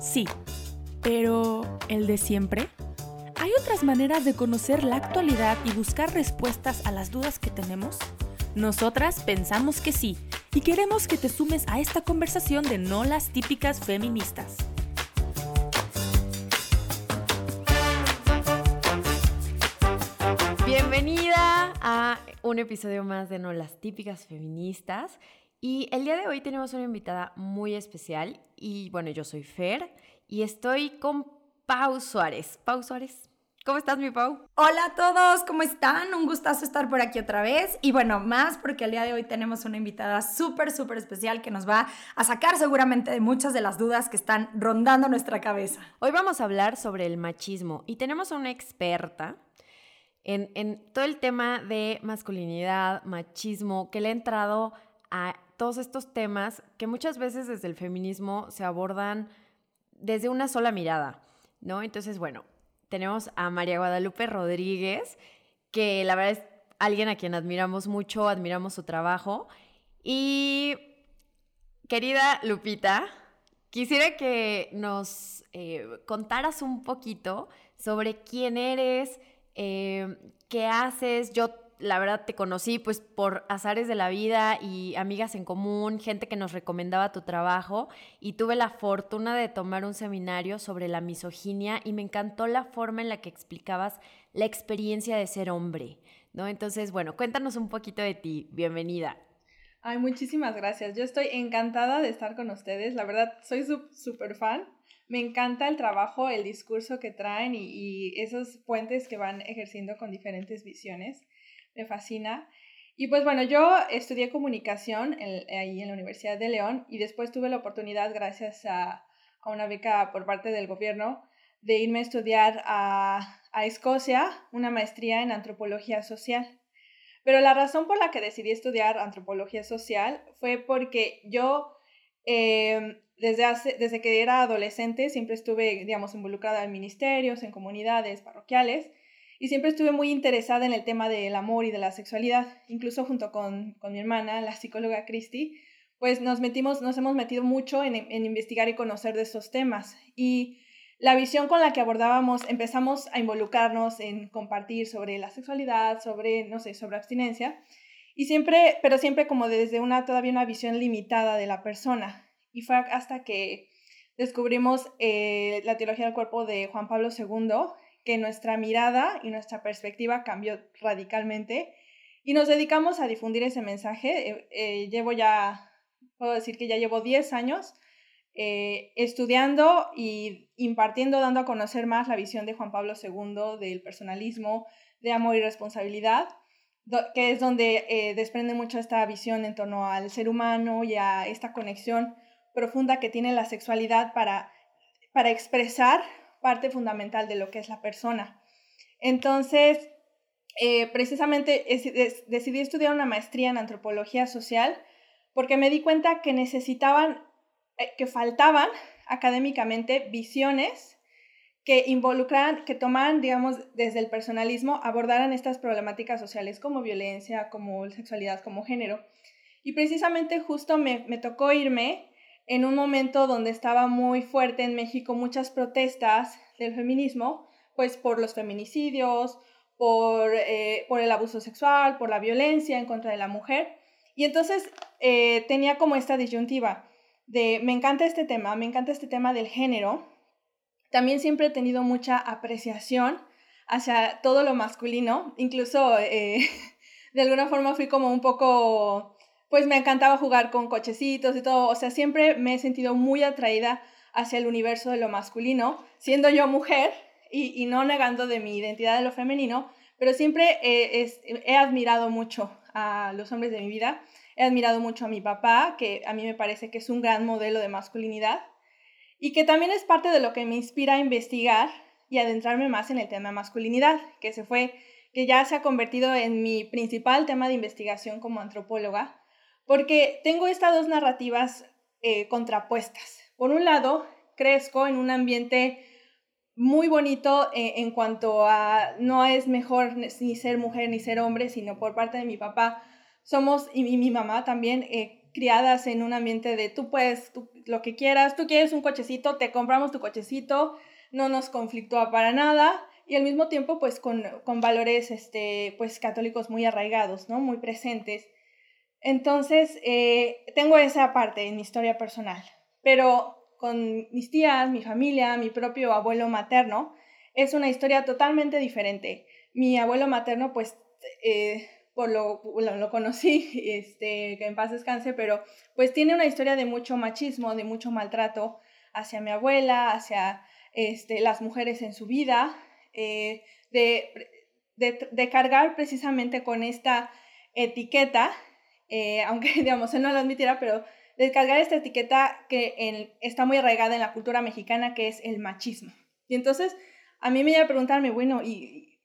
sí. Pero, ¿el de siempre? ¿Hay otras maneras de conocer la actualidad y buscar respuestas a las dudas que tenemos? Nosotras pensamos que sí y queremos que te sumes a esta conversación de no las típicas feministas. Bienvenida a un episodio más de No las típicas feministas. Y el día de hoy tenemos una invitada muy especial. Y bueno, yo soy Fer y estoy con Pau Suárez. Pau Suárez. ¿Cómo estás, mi Pau? Hola a todos, ¿cómo están? Un gustazo estar por aquí otra vez. Y bueno, más porque el día de hoy tenemos una invitada súper, súper especial que nos va a sacar seguramente de muchas de las dudas que están rondando nuestra cabeza. Hoy vamos a hablar sobre el machismo y tenemos a una experta en, en todo el tema de masculinidad, machismo, que le ha entrado a todos estos temas que muchas veces desde el feminismo se abordan desde una sola mirada, ¿no? Entonces, bueno, tenemos a María Guadalupe Rodríguez, que la verdad es alguien a quien admiramos mucho, admiramos su trabajo. Y querida Lupita, quisiera que nos eh, contaras un poquito sobre quién eres, eh, qué haces. Yo la verdad te conocí pues por azares de la vida y amigas en común, gente que nos recomendaba tu trabajo y tuve la fortuna de tomar un seminario sobre la misoginia y me encantó la forma en la que explicabas la experiencia de ser hombre, ¿no? Entonces, bueno, cuéntanos un poquito de ti, bienvenida. Ay, muchísimas gracias. Yo estoy encantada de estar con ustedes. La verdad, soy súper fan. Me encanta el trabajo, el discurso que traen y, y, esos puentes que van ejerciendo con diferentes visiones me fascina. Y pues bueno, yo estudié comunicación ahí en la Universidad de León y después tuve la oportunidad, gracias a, a una beca por parte del gobierno, de irme a estudiar a, a, Escocia una maestría en antropología social. Pero la razón por la que decidí estudiar antropología social fue porque yo, eh, desde, hace, desde que era adolescente, siempre estuve, digamos, involucrada en ministerios, en comunidades parroquiales, y siempre estuve muy interesada en el tema del amor y de la sexualidad, incluso junto con, con mi hermana, la psicóloga Christy, pues nos metimos, nos hemos metido mucho en, en, investigar y conocer de estos temas. Y la visión con la que abordábamos, empezamos a involucrarnos en compartir sobre la sexualidad, sobre, no sé, sobre abstinencia, y siempre, pero siempre como desde una, todavía una visión limitada de la persona. Y fue hasta que descubrimos eh, la teología del cuerpo de Juan Pablo II, que nuestra mirada y nuestra perspectiva cambió radicalmente y nos dedicamos a difundir ese mensaje. Eh, eh, llevo ya, puedo decir que ya llevo 10 años eh, estudiando y impartiendo, dando a conocer más la visión de Juan Pablo II del personalismo, de amor y responsabilidad, que es donde desprende mucho esta visión en torno al ser humano y a esta conexión profunda que tiene la sexualidad para, para expresar parte fundamental de lo que es la persona. Entonces, eh, precisamente decidí estudiar una maestría en antropología social porque me di cuenta que necesitaban, eh, que faltaban académicamente visiones que involucraran, que tomaran, digamos, desde el personalismo, abordaran estas problemáticas sociales como violencia, como sexualidad, como género. Y precisamente justo me, me tocó irme en un momento donde estaba muy fuerte en México muchas protestas del feminismo, pues por los feminicidios, por, eh, el abuso sexual, por la violencia en contra de la mujer. Y entonces eh, tenía como esta disyuntiva de, me encanta este tema, me encanta este tema del género. También siempre he tenido mucha apreciación hacia todo lo masculino, incluso eh, de alguna forma fui como un poco pues me encantaba jugar con cochecitos y todo, o sea, siempre me he sentido muy atraída hacia el universo de lo masculino, siendo yo mujer y, no negando de mi identidad de lo femenino, pero siempre he admirado mucho a los hombres de mi vida, he admirado mucho a mi papá, que a mí me parece que es un gran modelo de masculinidad y que también es parte de lo que me inspira a investigar y adentrarme más en el tema de masculinidad, que se fue que ya se ha convertido en mi principal tema de investigación como antropóloga, porque tengo estas dos narrativas eh, contrapuestas. Por un lado, crezco en un ambiente muy bonito eh, en cuanto a no es mejor ni ser mujer ni ser hombre, sino por parte de mi papá somos, y mi, mamá también, eh, criadas en un ambiente de tú puedes lo que quieras, tú quieres un cochecito, te compramos tu cochecito, no nos conflictúa para nada y al mismo tiempo pues con, con valores este, pues católicos muy arraigados, ¿no? Muy presentes. Entonces, eh, tengo esa parte en mi historia personal, pero con mis tías, mi familia, mi propio abuelo materno, es una historia totalmente diferente. Mi abuelo materno, pues, eh, por lo, lo, conocí, este, que en paz descanse, pero pues tiene una historia de mucho machismo, de mucho maltrato hacia mi abuela, hacia este, las mujeres en su vida, eh, de, de, de, cargar precisamente con esta etiqueta, eh, aunque digamos él no lo admitiera, pero de cargar esta etiqueta que está muy arraigada en la cultura mexicana, que es el machismo. Y entonces a mí me iba a preguntarme, bueno, y,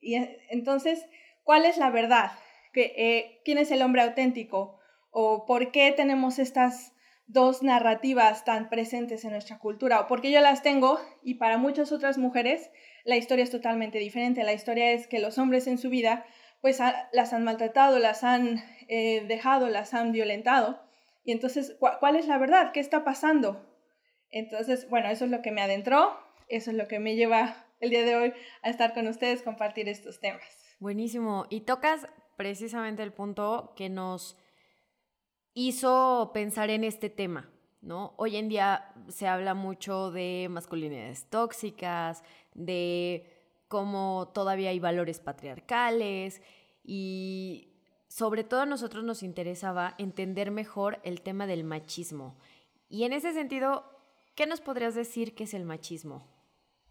entonces, ¿cuál es la verdad? Que, eh, ¿Quién es el hombre auténtico? ¿O por qué tenemos estas dos narrativas tan presentes en nuestra cultura? ¿O porque yo las tengo y para muchas otras mujeres la historia es totalmente diferente. La historia es que los hombres en su vida pues las han maltratado, las han eh, dejado, las han violentado. Y entonces, ¿cuál es la verdad? ¿Qué está pasando? Entonces, bueno, eso es lo que me adentró, eso es lo que me lleva el día de hoy a estar con ustedes, compartir estos temas. Buenísimo. Y tocas precisamente el punto que nos hizo pensar en este tema, ¿no? Hoy en día se habla mucho de masculinidades tóxicas, de cómo todavía hay valores patriarcales y sobre todo a nosotros nos interesaba entender mejor el tema del machismo. Y en ese sentido, ¿qué nos podrías decir que es el machismo?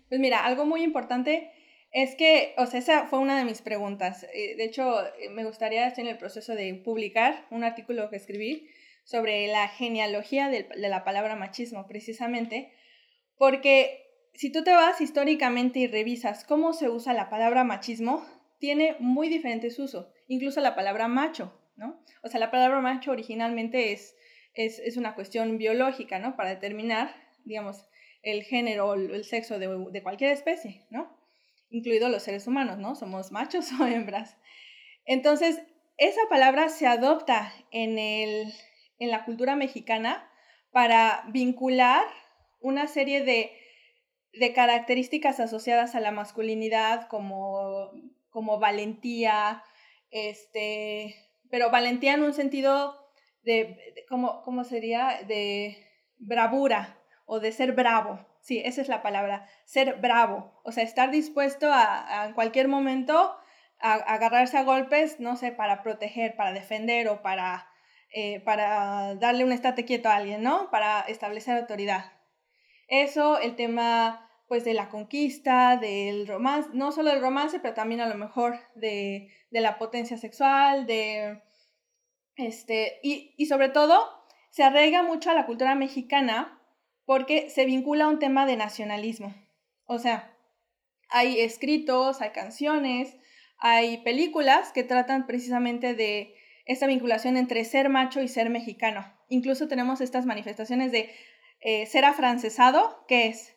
Pues mira, algo muy importante es que, o sea, esa fue una de mis preguntas. Eh, de hecho, eh, me gustaría, estar en el proceso de publicar un artículo que escribí sobre la genealogía de, la palabra machismo, precisamente, porque si tú te vas históricamente y revisas cómo se usa la palabra machismo, tiene muy diferentes usos, incluso la palabra macho, ¿no? O sea, la palabra macho originalmente es, es, una cuestión biológica, ¿no? Para determinar, digamos, el género o el sexo de, de cualquier especie, ¿no? Incluidos los seres humanos, ¿no? Somos machos o hembras. Entonces, esa palabra se adopta en, el, en la cultura mexicana para vincular una serie de de características asociadas a la masculinidad como, como valentía, este, pero valentía en un sentido de, ¿cómo, ¿cómo, sería? De bravura o de ser bravo. Sí, esa es la palabra, ser bravo. O sea, estar dispuesto a, en cualquier momento a, agarrarse a golpes, no sé, para proteger, para defender o para, eh, para darle un estate quieto a alguien, ¿no? Para establecer autoridad. Eso, el tema pues de la conquista, del romance, no solo del romance, pero también a lo mejor de, la potencia sexual, de, este, y, y sobre todo se arraiga mucho a la cultura mexicana porque se vincula a un tema de nacionalismo. O sea, hay escritos, hay canciones, hay películas que tratan precisamente de esta vinculación entre ser macho y ser mexicano. Incluso tenemos estas manifestaciones de eh, ser afrancesado, que es,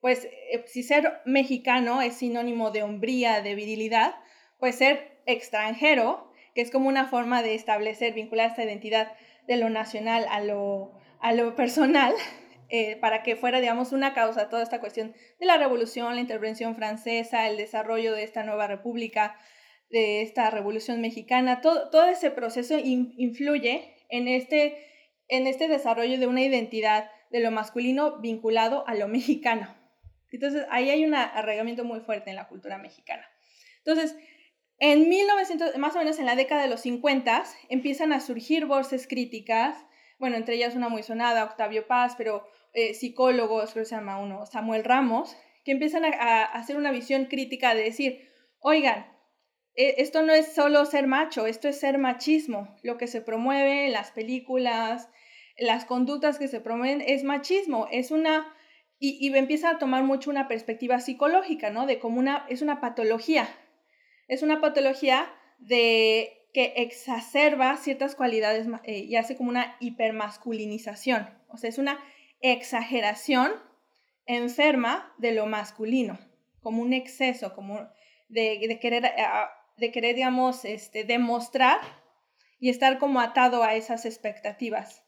pues eh, si ser mexicano es sinónimo de hombría, de virilidad, pues ser extranjero, que es como una forma de establecer, vincular esta identidad de lo nacional a lo, a lo personal, eh, para que fuera, digamos, una causa toda esta cuestión de la revolución, la intervención francesa, el desarrollo de esta nueva república, de esta revolución mexicana, todo, todo ese proceso influye en este, en este desarrollo de una identidad de lo masculino vinculado a lo mexicano. Entonces, ahí hay un arraigamiento muy fuerte en la cultura mexicana. Entonces, en 1900, más o menos en la década de los 50, empiezan a surgir voces críticas, bueno, entre ellas una muy sonada, Octavio Paz, pero eh, psicólogos, creo que se llama uno, Samuel Ramos, que empiezan a, hacer una visión crítica de decir, oigan, e, esto no es solo ser macho, esto es ser machismo. Lo que se promueve en las películas, las conductas que se promueven es machismo, es una... Y, empieza a tomar mucho una perspectiva psicológica, ¿no? De como una... es una patología. Es una patología de que exacerba ciertas cualidades eh, y hace como una hipermasculinización. O sea, es una exageración enferma de lo masculino, como un exceso, como de, querer, de querer, digamos, este, demostrar y estar como atado a esas expectativas.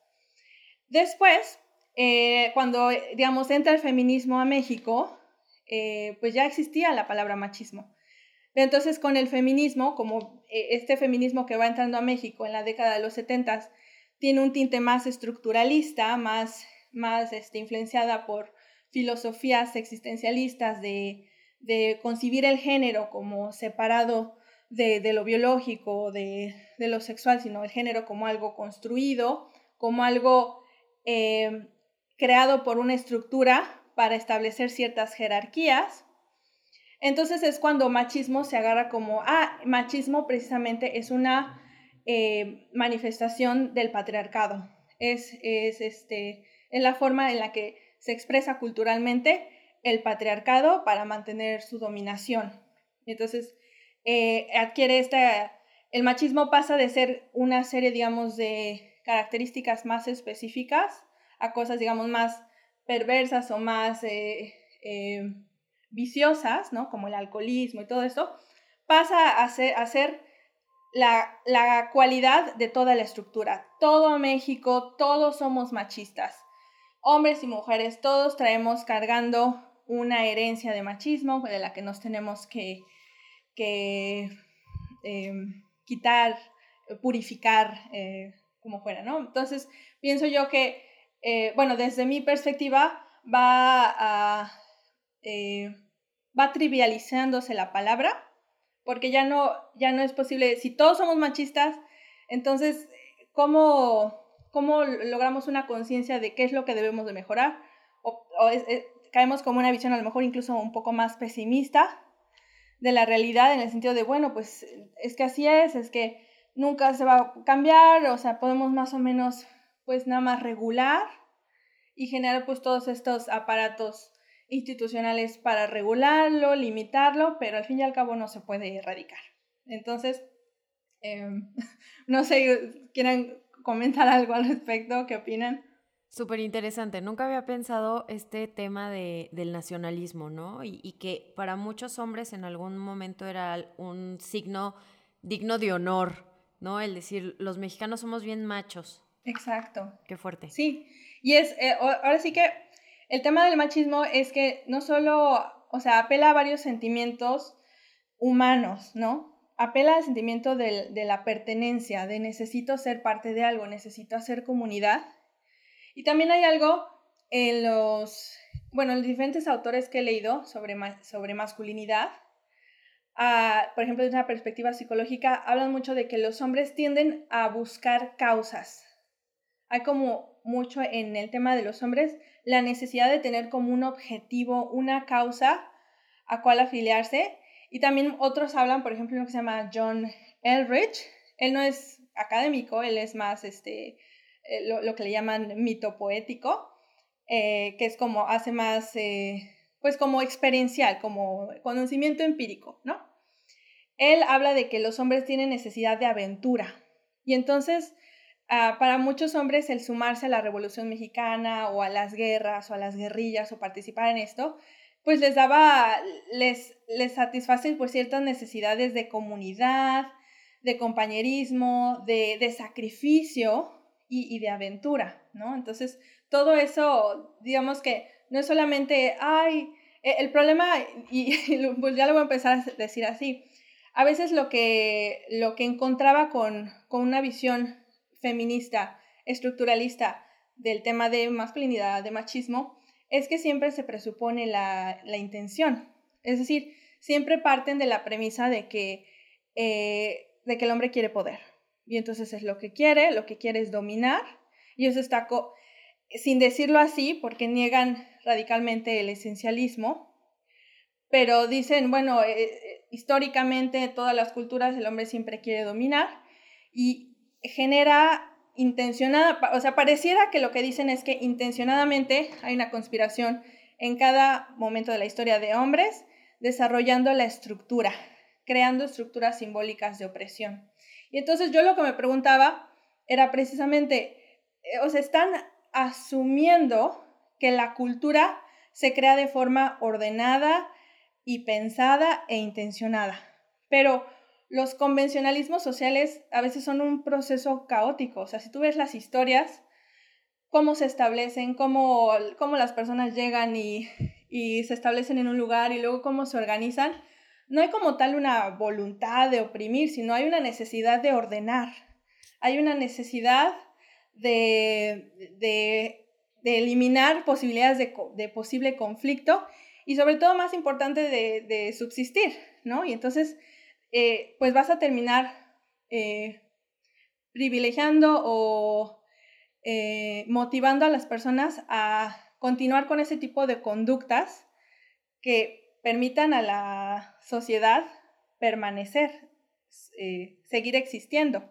Después, eh, cuando, digamos, entra el feminismo a México, eh, pues ya existía la palabra machismo. Entonces, con el feminismo, como eh, este feminismo que va entrando a México en la década de los 70, tiene un tinte más estructuralista, más, más este, influenciada por filosofías existencialistas de, de concibir el género como separado de, de lo biológico, de, de, lo sexual, sino el género como algo construido, como algo eh, creado por una estructura para establecer ciertas jerarquías. Entonces es cuando machismo se agarra como, ah, machismo precisamente es una eh, manifestación del patriarcado. Es, es, este, es la forma en la que se expresa culturalmente el patriarcado para mantener su dominación. Entonces, eh, adquiere esta, el machismo pasa de ser una serie, digamos, de características más específicas a cosas, digamos, más perversas o más eh, eh, viciosas, ¿no? Como el alcoholismo y todo esto, pasa a ser, la, la, cualidad de toda la estructura. Todo México, todos somos machistas. Hombres y mujeres, todos traemos cargando una herencia de machismo de la que nos tenemos que, eh, quitar, purificar, como fuera, ¿no? Entonces, pienso yo que eh, bueno, desde mi perspectiva, va, a, eh, va trivializándose la palabra, porque ya no, ya no es posible, si todos somos machistas, entonces, ¿cómo, cómo logramos una conciencia de qué es lo que debemos de mejorar? O, caemos como una visión a lo mejor incluso un poco más pesimista de la realidad en el sentido de, bueno, pues es que así es, es que nunca se va a cambiar, o sea, podemos más o menos pues nada más regular y generar pues todos estos aparatos institucionales para regularlo, limitarlo, pero al fin y al cabo no se puede erradicar. Entonces, em, no sé, ¿quieren comentar algo al respecto? ¿Qué opinan? Súper interesante. Nunca había pensado este tema de, del nacionalismo, ¿no? Y, que para muchos hombres en algún momento era un signo digno de honor, ¿no? El decir, los mexicanos somos bien machos, Exacto. Qué fuerte. Sí, y es, eh, ahora sí que el tema del machismo es que no solo, o sea, apela a varios sentimientos humanos, ¿no? Apela al sentimiento de, de la pertenencia, de necesito ser parte de algo, necesito hacer comunidad. Y también hay algo en los, bueno, en los diferentes autores que he leído sobre, sobre masculinidad, por ejemplo, desde una perspectiva psicológica, hablan mucho de que los hombres tienden a buscar causas, hay como mucho en el tema de los hombres la necesidad de tener como un objetivo, una causa a cual afiliarse. Y también otros hablan, por ejemplo, uno que se llama John Elrich. Él no es académico, él es más este, eh, lo, que le llaman mito poético, eh, que es como hace más, eh, pues como experiencial, como conocimiento empírico, ¿no? Él habla de que los hombres tienen necesidad de aventura. Y entonces Ah, para muchos hombres el sumarse a la Revolución Mexicana o a las guerras o a las guerrillas o participar en esto, pues les daba, les, les satisface pues ciertas necesidades de comunidad, de compañerismo, de, de sacrificio y, y, de aventura, ¿no? Entonces, todo eso, digamos que no es solamente, ay, e, el problema, y, pues ya lo voy a empezar a decir así, a veces lo que, lo que encontraba con, con una visión feminista, estructuralista del tema de masculinidad, de machismo, es que siempre se presupone la, intención. Es decir, siempre parten de la premisa de que, eh, de que el hombre quiere poder. Y entonces es lo que quiere, lo que quiere es dominar. Y eso está, sin decirlo así, porque niegan radicalmente el esencialismo, pero dicen, bueno, eh, eh, históricamente todas las culturas el hombre siempre quiere dominar y genera intencionada, o sea, pareciera que lo que dicen es que intencionadamente hay una conspiración en cada momento de la historia de hombres desarrollando la estructura, creando estructuras simbólicas de opresión. Y entonces yo lo que me preguntaba era precisamente, eh, o sea, están asumiendo que la cultura se crea de forma ordenada y pensada e intencionada. Pero los convencionalismos sociales a veces son un proceso caótico. O sea, si tú ves las historias, cómo se establecen, cómo, cómo las personas llegan y, y se establecen en un lugar y luego cómo se organizan, no hay como tal una voluntad de oprimir, sino hay una necesidad de ordenar, hay una necesidad de, de, de eliminar posibilidades de, posible conflicto y sobre todo, más importante, de, subsistir, ¿no? Y entonces, eh, pues vas a terminar eh, privilegiando o eh, motivando a las personas a continuar con ese tipo de conductas que permitan a la sociedad permanecer, seguir existiendo.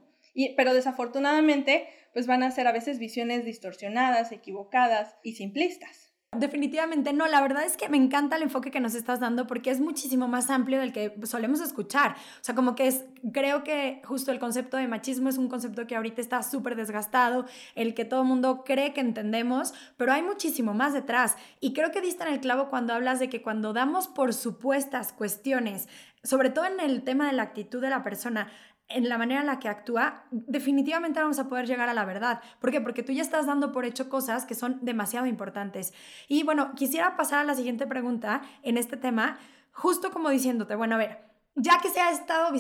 Pero desafortunadamente, pues van a ser a veces visiones distorsionadas, equivocadas y simplistas. Definitivamente no, la verdad es que me encanta el enfoque que nos estás dando porque es muchísimo más amplio del que solemos escuchar. O sea, como que es, creo que justo el concepto de machismo es un concepto que ahorita está súper desgastado, el que todo mundo cree que entendemos, pero hay muchísimo más detrás. Y creo que diste en el clavo cuando hablas de que cuando damos por supuestas cuestiones, sobre todo en el tema de la actitud de la persona, en la manera en la que actúa, definitivamente vamos a poder llegar a la verdad. ¿Por qué? Porque tú ya estás dando por hecho cosas que son demasiado importantes. Y bueno, quisiera pasar a la siguiente pregunta en este tema, justo como diciéndote, bueno, a ver, ya que se ha estado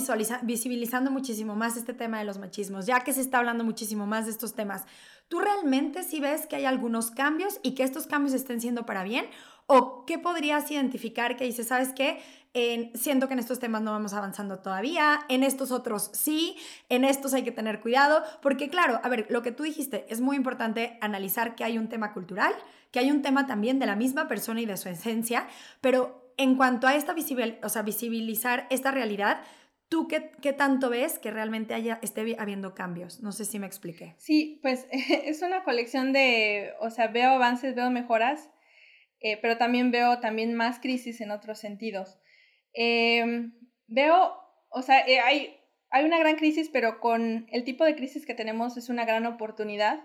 visibilizando muchísimo más este tema de los machismos, ya que se está hablando muchísimo más de estos temas, ¿tú realmente sí ves que hay algunos cambios y que estos cambios estén siendo para bien? ¿O qué podrías identificar que dices, sabes qué? siento que en estos temas no vamos avanzando todavía, en estos otros sí, en estos hay que tener cuidado, porque claro, a ver, lo que tú dijiste, es muy importante analizar que hay un tema cultural, que hay un tema también de la misma persona y de su esencia, pero en cuanto a esta visibil, o sea, visibilizar esta realidad, ¿Tú qué, qué, tanto ves que realmente haya, esté habiendo cambios? No sé si me expliqué. Sí, pues es una colección de, o sea, veo avances, veo mejoras, eh, pero también veo también más crisis en otros sentidos. Em, veo, o sea, eh, hay, hay una gran crisis, pero con el tipo de crisis que tenemos es una gran oportunidad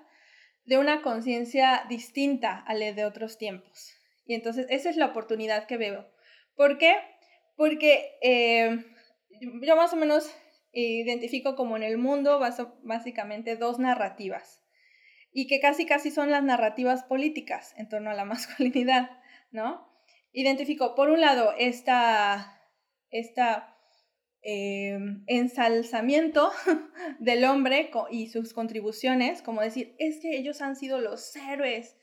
de una conciencia distinta a la de otros tiempos. Y entonces esa es la oportunidad que veo. ¿Por qué? Porque em, yo más o menos identifico como en el mundo básicamente dos narrativas y que casi casi son las narrativas políticas en torno a la masculinidad, ¿no? Identifico por un lado esta este ensalzamiento del hombre y sus contribuciones, como decir, es que ellos han sido los héroes,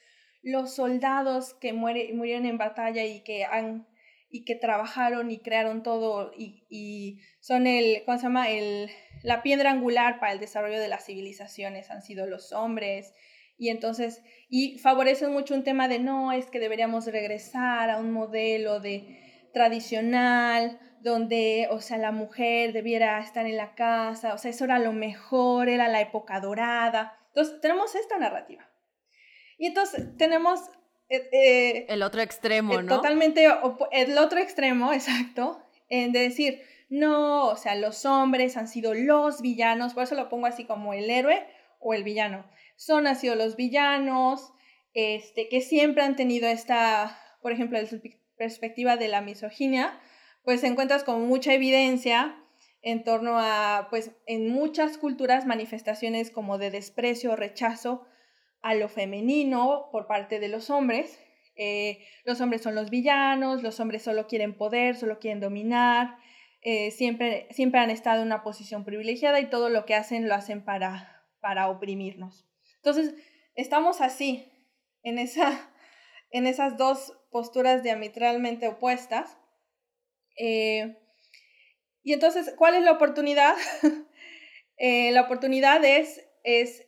los soldados que muere, murieron en batalla y que han y que trabajaron y crearon todo y, y, son el, ¿cómo se llama? El, la piedra angular para el desarrollo de las civilizaciones, han sido los hombres. Y entonces, y favorecen mucho un tema de no, es que deberíamos regresar a un modelo de tradicional, donde, o sea, la mujer debiera estar en la casa, o sea, eso era lo mejor, era la época dorada. Entonces, tenemos esta narrativa. Y entonces tenemos... Eh, eh, el otro extremo, ¿no? Totalmente, el otro extremo, exacto, de decir, no, o sea, los hombres han sido los villanos, por eso lo pongo así como el héroe o el villano. Son han sido los villanos, este, que siempre han tenido esta, por ejemplo, desde la perspectiva de la misoginia, pues encuentras con mucha evidencia en torno a, pues en muchas culturas, manifestaciones como de desprecio o rechazo a lo femenino por parte de los hombres. Eh, los hombres son los villanos, los hombres solo quieren poder, solo quieren dominar, eh, siempre, siempre han estado en una posición privilegiada y todo lo que hacen lo hacen para, para oprimirnos. Entonces, estamos así, en, esa, en esas dos posturas diametralmente opuestas eh, y entonces, ¿cuál es la oportunidad? La oportunidad es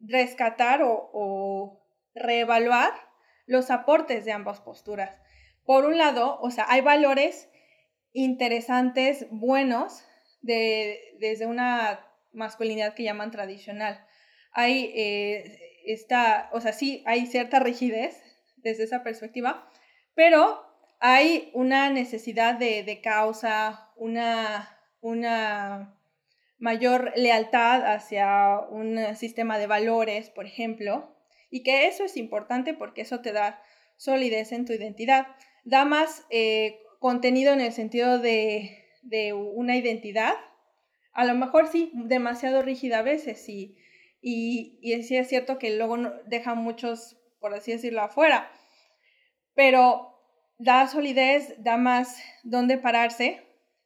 rescatar o, reevaluar los aportes de ambas posturas. Por un lado, o sea, hay valores interesantes, buenos, de, desde una masculinidad que llaman tradicional. Hay eh, esta, o sea, sí, hay cierta rigidez desde esa perspectiva, pero hay una necesidad de, causa, una, una mayor lealtad hacia un sistema de valores, por ejemplo, y que eso es importante porque eso te da solidez en tu identidad. Da más eh, contenido en el sentido de, una identidad, a lo mejor sí, demasiado rígida a veces, y, y, y sí es cierto que luego deja muchos, por así decirlo, afuera, pero da solidez, da más dónde pararse,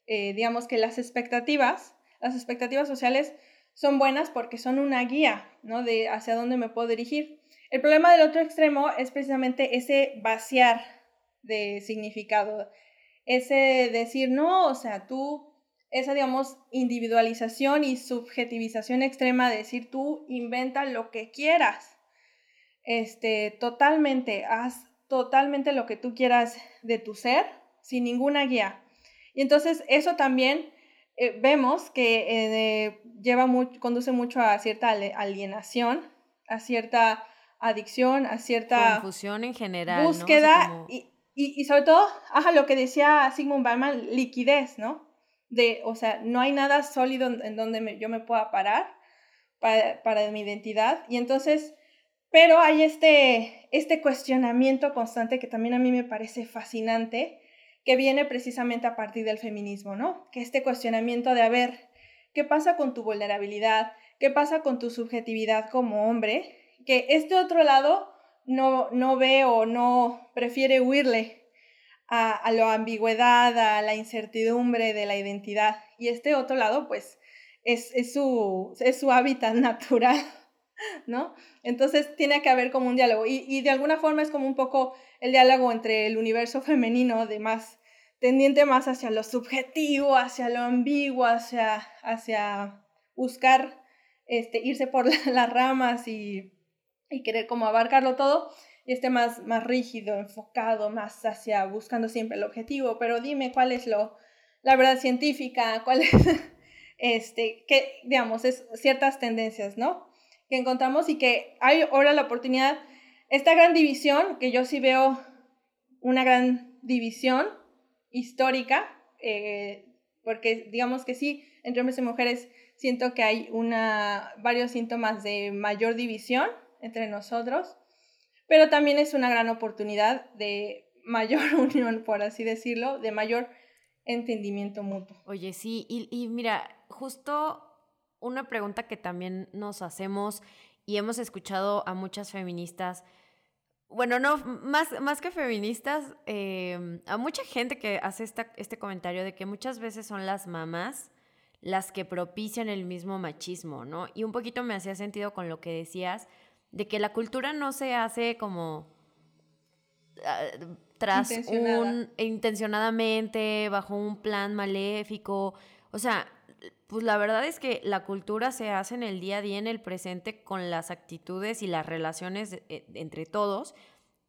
eh, digamos que las expectativas, las expectativas sociales son buenas porque son una guía, ¿no? De hacia dónde me puedo dirigir. El problema del otro extremo es precisamente ese vaciar de significado, ese decir, no, o sea, tú, esa, digamos, individualización y subjetivización extrema de decir, tú inventa lo que quieras, este, totalmente, haz totalmente lo que tú quieras de tu ser, sin ninguna guía. Y entonces eso también eh, vemos que eh, lleva conduce mucho a cierta alienación, a cierta adicción, a cierta confusión en general, búsqueda y, y, sobre todo, ajá, lo que decía Sigmund Bauman, liquidez, ¿no? De, o sea, no hay nada sólido en donde yo me pueda parar para, para, mi identidad. Y entonces, pero hay este, este cuestionamiento constante que también a mí me parece fascinante, que viene precisamente a partir del feminismo, ¿no? Que este cuestionamiento de, a ver, ¿qué pasa con tu vulnerabilidad? ¿Qué pasa con tu subjetividad como hombre? Que este otro lado no, no ve o no prefiere huirle a, a la ambigüedad, a la incertidumbre de la identidad. Y este otro lado, pues, es, es, su, es su hábitat natural, ¿no? Entonces tiene que haber como un diálogo. Y, y de alguna forma es como un poco el diálogo entre el universo femenino de más tendiente más hacia lo subjetivo, hacia lo ambiguo, hacia, hacia buscar este, irse por las ramas y, y, querer como abarcarlo todo, y este más, más rígido, enfocado, más hacia buscando siempre el objetivo, pero dime cuál es lo, la verdad científica, cuál es, este, que, digamos, es ciertas tendencias, ¿no? Que encontramos y que hay ahora la oportunidad esta gran división, que yo sí veo una gran división histórica, eh, porque digamos que sí, entre hombres y mujeres siento que hay una, varios síntomas de mayor división entre nosotros, pero también es una gran oportunidad de mayor unión, por así decirlo, de mayor entendimiento mutuo. Oye, sí, y, y mira, justo una pregunta que también nos hacemos y hemos escuchado a muchas feministas, bueno, no, más, más que feministas, em, a mucha gente que hace esta, este comentario de que muchas veces son las mamás las que propician el mismo machismo, ¿no? Y un poquito me hacía sentido con lo que decías, de que la cultura no se hace como ah, tras un intencionadamente, bajo un plan maléfico, o sea, pues la verdad es que la cultura se hace en el día a día, en el presente, con las actitudes y las relaciones eh, entre todos.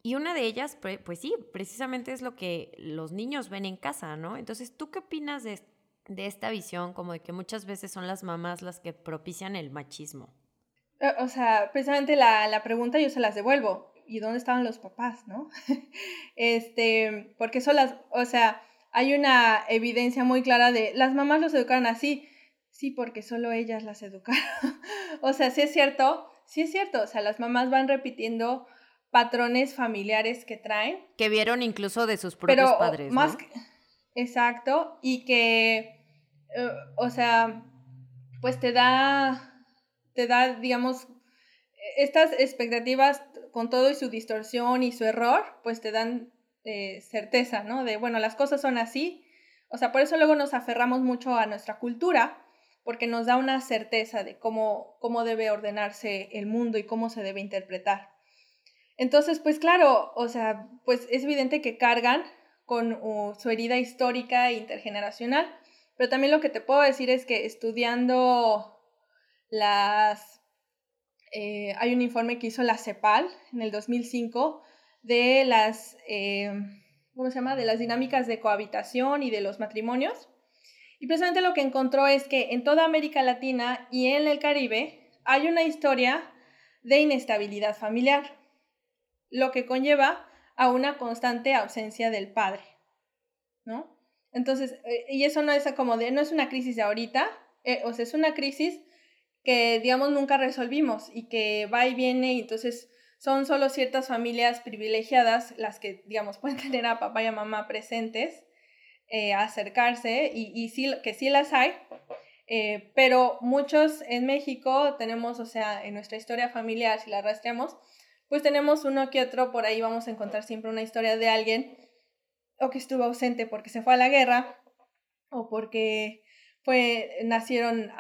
Y una de ellas, pues sí, precisamente es lo que los niños ven en casa, ¿no? Entonces, ¿tú qué opinas de, esta visión como de que muchas veces son las mamás las que propician el machismo? Eh, o sea, precisamente la, la pregunta yo se las devuelvo. ¿Y dónde estaban los papás, no? este, porque son las, o sea, hay una evidencia muy clara de las mamás los educaron así, sí, porque solo ellas las educaron. o sea, sí es cierto, sí es cierto, o sea, las mamás van repitiendo patrones familiares que traen. Que vieron incluso de sus propios padres. Más exacto, y que, eh, o sea, pues te da, te da, digamos, estas expectativas con todo y su distorsión y su error, pues te dan eh, certeza, ¿no? De, bueno, las cosas son así. O sea, por eso luego nos aferramos mucho a nuestra cultura, porque nos da una certeza de cómo, cómo debe ordenarse el mundo y cómo se debe interpretar. Entonces, pues claro, o sea, pues es evidente que cargan con su herida histórica e intergeneracional, pero también lo que te puedo decir es que estudiando las... Eh, hay un informe que hizo la CEPAL en el 2005 de las, eh, ¿cómo se llama? De las dinámicas de cohabitación y de los matrimonios. Y precisamente lo que encontró es que en toda América Latina y en el Caribe hay una historia de inestabilidad familiar, lo que conlleva a una constante ausencia del padre, ¿no? Entonces, eh, y eso no es como de, no es una crisis de ahorita, eh, o sea, es una crisis que, digamos, nunca resolvimos y que va y viene y entonces son solo ciertas familias privilegiadas las que, digamos, pueden tener a papá y a mamá presentes, eh, acercarse, y, y sí, que sí las hay, Eh, pero muchos en México tenemos, o sea, en nuestra historia familiar, si la rastreamos, pues tenemos uno que otro, por ahí vamos a encontrar siempre una historia de alguien o que estuvo ausente porque se fue a la guerra o porque fue, nacieron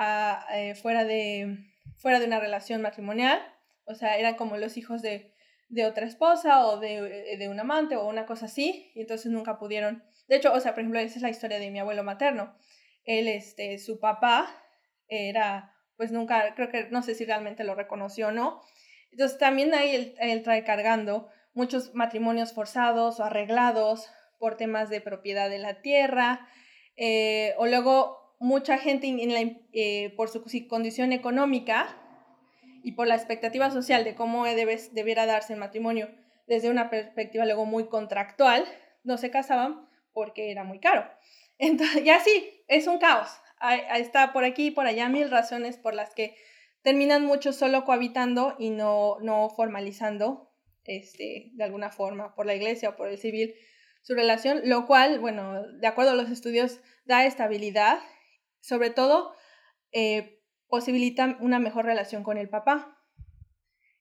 eh, fuera, de, fuera de una relación matrimonial, o sea, eran como los hijos de, de otra esposa o de, de, un amante o una cosa así, y entonces nunca pudieron, de hecho, o sea, por ejemplo, esa es la historia de mi abuelo materno, él, este, su papá era, pues nunca, creo que, no sé si realmente lo reconoció o no, entonces también ahí él, trae cargando muchos matrimonios forzados o arreglados por temas de propiedad de la tierra, eh, o luego mucha gente eh, por su condición económica y por la expectativa social de cómo debes, debiera darse el matrimonio desde una perspectiva luego muy contractual, no se casaban porque era muy caro. Entonces, ya sí, es un caos. está por aquí y por allá mil razones por las que terminan muchos solo cohabitando y no, no formalizando este, de alguna forma por la iglesia o por el civil su relación, lo cual, bueno, de acuerdo a los estudios, da estabilidad, sobre todo eh, posibilita una mejor relación con el papá.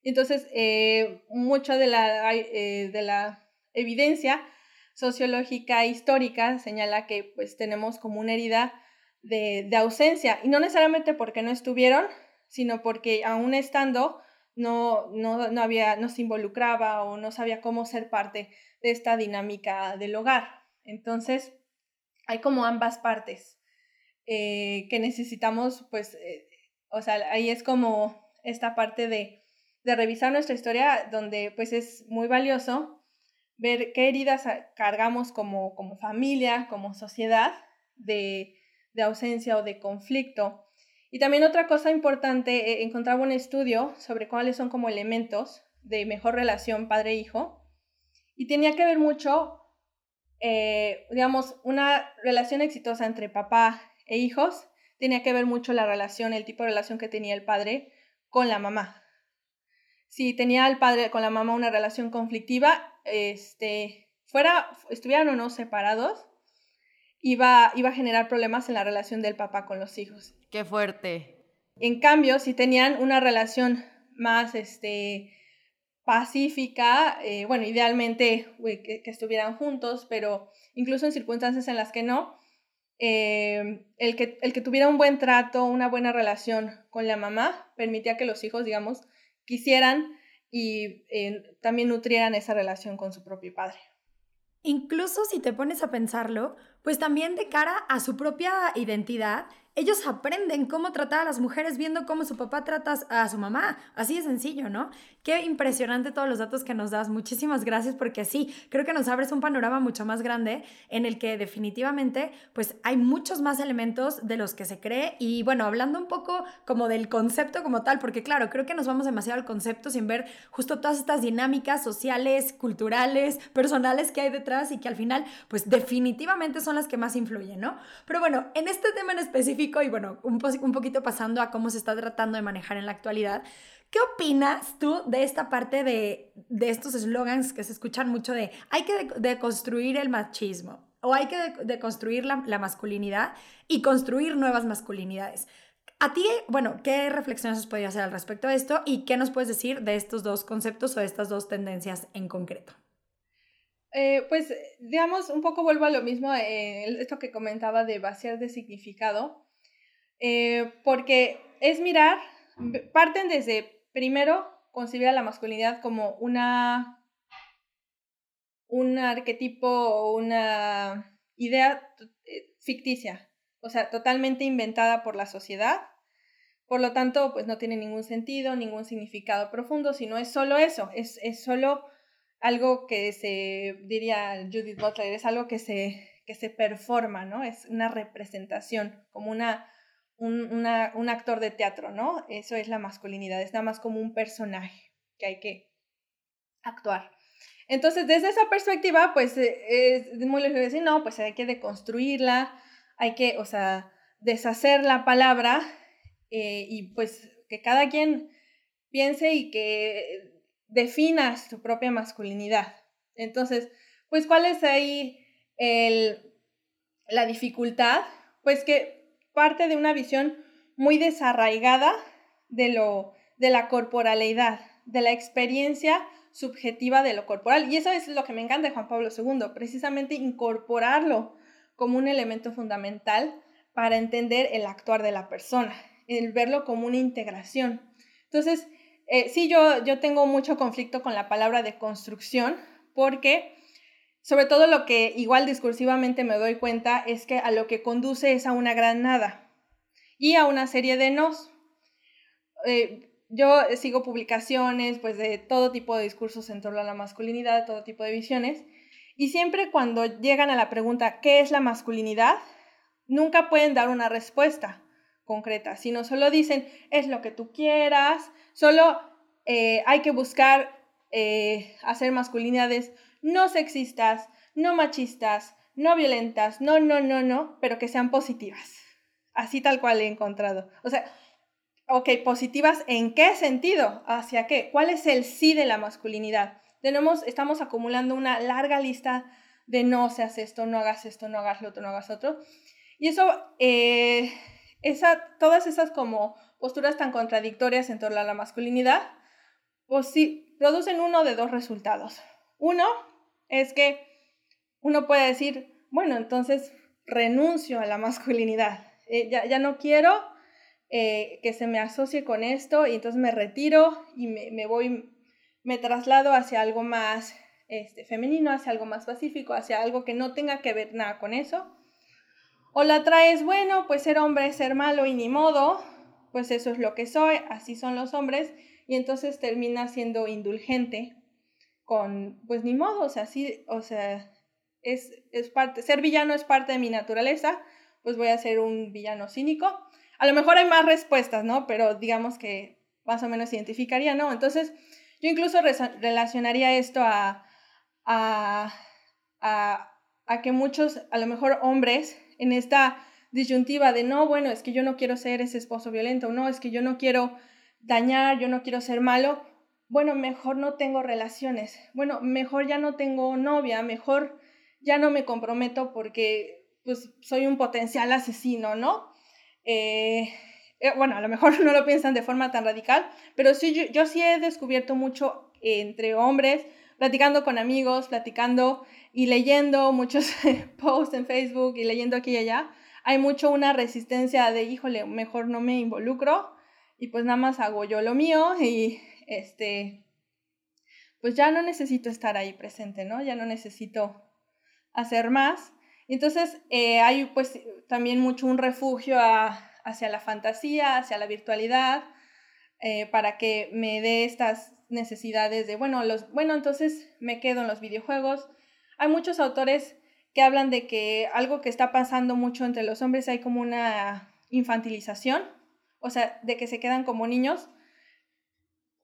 Entonces, eh, mucha de la, eh, de la evidencia sociológica e histórica señala que pues tenemos como una herida de, de ausencia, y no necesariamente porque no estuvieron, sino porque aún estando no, no, no, había, no se involucraba o no sabía cómo ser parte de esta dinámica del hogar. Entonces, hay como ambas partes eh, que necesitamos, pues, eh, o sea, ahí es como esta parte de, de revisar nuestra historia, donde pues es muy valioso ver qué heridas cargamos como, como familia, como sociedad de, de ausencia o de conflicto. Y también otra cosa importante, eh, encontraba un estudio sobre cuáles son como elementos de mejor relación padre-hijo. Y tenía que ver mucho, eh, digamos, una relación exitosa entre papá e hijos, tenía que ver mucho la relación, el tipo de relación que tenía el padre con la mamá. Si tenía el padre con la mamá una relación conflictiva, este, fuera, estuvieran o no separados, iba, iba a generar problemas en la relación del papá con los hijos. Qué fuerte. En cambio, si tenían una relación más este, pacífica, eh, bueno, idealmente que, estuvieran juntos, pero incluso en circunstancias en las que no, eh, el, que, el que tuviera un buen trato, una buena relación con la mamá, permitía que los hijos, digamos, quisieran y eh, también nutrieran esa relación con su propio padre. Incluso si te pones a pensarlo, pues también de cara a su propia identidad ellos aprenden cómo tratar a las mujeres viendo cómo su papá trata a su mamá. Así de sencillo, ¿no? Qué impresionante todos los datos que nos das. Muchísimas gracias porque sí, creo que nos abres un panorama mucho más grande en el que definitivamente pues hay muchos más elementos de los que se cree y bueno, hablando un poco como del concepto como tal, porque claro, creo que nos vamos demasiado al concepto sin ver justo todas estas dinámicas sociales, culturales, personales que hay detrás y que al final pues definitivamente son las que más influyen, ¿no? Pero bueno, en este tema en específico y bueno, un, un poquito pasando a cómo se está tratando de manejar en la actualidad. ¿Qué opinas tú de esta parte de, de estos eslogans que se escuchan mucho de hay que deconstruir el machismo o hay que deconstruir la, la masculinidad y construir nuevas masculinidades? A ti, bueno, ¿qué reflexiones os podría hacer al respecto de esto y qué nos puedes decir de estos dos conceptos o de estas dos tendencias en concreto? Eh, pues, digamos, un poco vuelvo a lo mismo, eh, esto que comentaba de vaciar de significado. Eh, porque es mirar, parten desde, primero, concebir a la masculinidad como una, un arquetipo o una idea eh, ficticia, o sea, totalmente inventada por la sociedad. Por lo tanto, pues no tiene ningún sentido, ningún significado profundo, sino es solo eso, es, es solo algo que se, diría Judith Butler, es algo que se, que se performa, ¿no? Es una representación, como una un, actor de teatro, ¿no? Eso es la masculinidad, es nada más como un personaje que hay que actuar. Entonces, desde esa perspectiva, pues eh, es muy lógico decir, no, pues hay que deconstruirla, hay que, o sea, deshacer la palabra eh, y pues que cada quien piense y que defina su propia masculinidad. Entonces, pues, ¿cuál es ahí el, la dificultad? Pues que parte de una visión muy desarraigada de, lo, de la corporalidad, de la experiencia subjetiva de lo corporal. Y eso es lo que me encanta de Juan Pablo II, precisamente incorporarlo como un elemento fundamental para entender el actuar de la persona, el verlo como una integración. Entonces, eh, sí, yo, yo tengo mucho conflicto con la palabra de construcción porque sobre todo lo que igual discursivamente me doy cuenta es que a lo que conduce es a una gran nada y a una serie de nos. Eh, yo sigo publicaciones pues de todo tipo de discursos en torno a la masculinidad, todo tipo de visiones, y siempre cuando llegan a la pregunta ¿qué es la masculinidad? nunca pueden dar una respuesta concreta, sino solo dicen es lo que tú quieras, solo eh, hay que buscar eh, hacer masculinidades no sexistas, no machistas, no violentas, no, no, no, no, pero que sean positivas. Así tal cual he encontrado. O sea, ok, positivas en qué sentido, hacia qué, cuál es el sí de la masculinidad. Tenemos, estamos acumulando una larga lista de no seas esto, no hagas esto, no hagas lo otro, no hagas otro. Y eso, eh, esa, todas esas como posturas tan contradictorias en torno a la masculinidad, pues sí, producen uno de dos resultados. Uno es que uno puede decir, bueno, entonces renuncio a la masculinidad, eh, ya, no quiero eh, que se me asocie con esto y entonces me retiro y me, voy, me traslado hacia algo más este, femenino, hacia algo más pacífico, hacia algo que no tenga que ver nada con eso. O la traes, bueno, pues ser hombre es ser malo y ni modo, pues eso es lo que soy, así son los hombres, y entonces termina siendo indulgente con, pues ni modo, o sea, sí, o sea, es, es parte, ser villano es parte de mi naturaleza, pues voy a ser un villano cínico. A lo mejor hay más respuestas, ¿no? Pero digamos que más o menos identificaría, ¿no? Entonces, yo incluso relacionaría esto a, a, a, a que muchos, a lo mejor hombres, en esta disyuntiva de no, bueno, es que yo no quiero ser ese esposo violento, no, es que yo no quiero dañar, yo no quiero ser malo, bueno, mejor no tengo relaciones, bueno, mejor ya no tengo novia, mejor ya no me comprometo porque pues soy un potencial asesino, ¿no? Eh, eh, bueno, a lo mejor no lo piensan de forma tan radical, pero sí, yo, sí he descubierto mucho entre hombres, platicando con amigos, platicando y leyendo muchos posts en Facebook y leyendo aquí y allá, hay mucho una resistencia de, híjole, mejor no me involucro y pues nada más hago yo lo mío y este, pues ya no necesito estar ahí presente, ¿no? Ya no necesito hacer más. Entonces eh, hay pues también mucho un refugio hacia la fantasía, hacia la virtualidad, eh, para que me dé estas necesidades de, bueno, los, bueno, entonces me quedo en los videojuegos. Hay muchos autores que hablan de que algo que está pasando mucho entre los hombres hay como una infantilización, o sea, de que se quedan como niños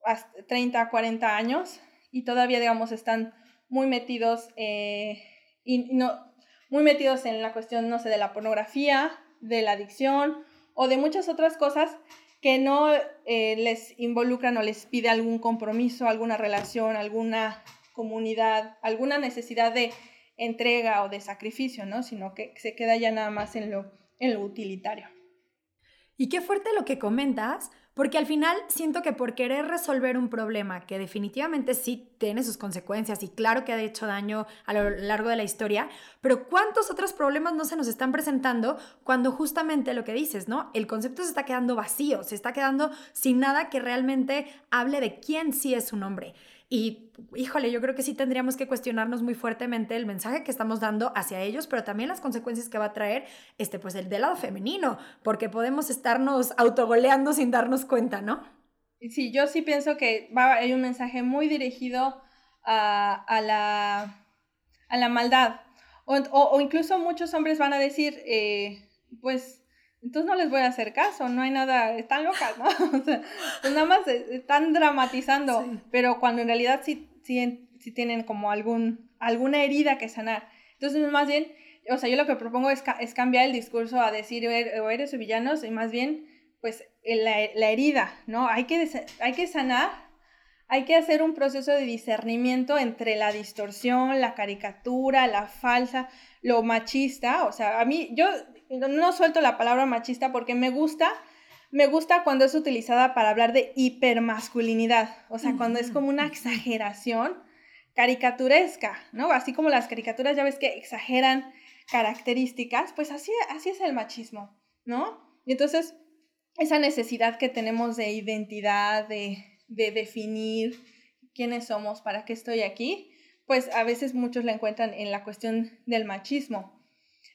hasta 30, 40 años y todavía, digamos, están muy metidos eh, y no, muy metidos en la cuestión, no sé, de la pornografía, de la adicción o de muchas otras cosas que no eh, les involucran o les pide algún compromiso, alguna relación, alguna comunidad, alguna necesidad de entrega o de sacrificio, ¿no? Sino que se queda ya nada más en lo, en lo utilitario. Y qué fuerte lo que comentas, porque al final siento que por querer resolver un problema que definitivamente sí tiene sus consecuencias y claro que ha hecho daño a lo largo de la historia, pero ¿cuántos otros problemas no se nos están presentando cuando justamente lo que dices, ¿no? El concepto se está quedando vacío, se está quedando sin nada que realmente hable de quién sí es un hombre. Y híjole, yo creo que sí tendríamos que cuestionarnos muy fuertemente el mensaje que estamos dando hacia ellos, pero también las consecuencias que va a traer este pues el del lado femenino, porque podemos estarnos autogoleando sin darnos cuenta, ¿no? Sí, yo sí pienso que va, hay un mensaje muy dirigido a, la, a la maldad. O, incluso muchos hombres van a decir, eh, pues entonces no les voy a hacer caso, no hay nada, están locas, ¿no? O sea, pues nada más están dramatizando, pero cuando en realidad sí, sí, sí, tienen como algún, alguna herida que sanar. Entonces, más bien, o sea, yo lo que propongo es, es cambiar el discurso a decir o eres o villanos, y más bien, pues, la, la herida, ¿no? Hay que, hay que sanar, hay que hacer un proceso de discernimiento entre la distorsión, la caricatura, la falsa, lo machista, o sea, a mí, yo no suelto la palabra machista porque me gusta, me gusta cuando es utilizada para hablar de hipermasculinidad, o sea, cuando es como una exageración caricaturesca, ¿no? Así como las caricaturas ya ves que exageran características, pues así, así es el machismo, ¿no? Y entonces, esa necesidad que tenemos de identidad, de, de definir quiénes somos, para qué estoy aquí, pues a veces muchos la encuentran en la cuestión del machismo.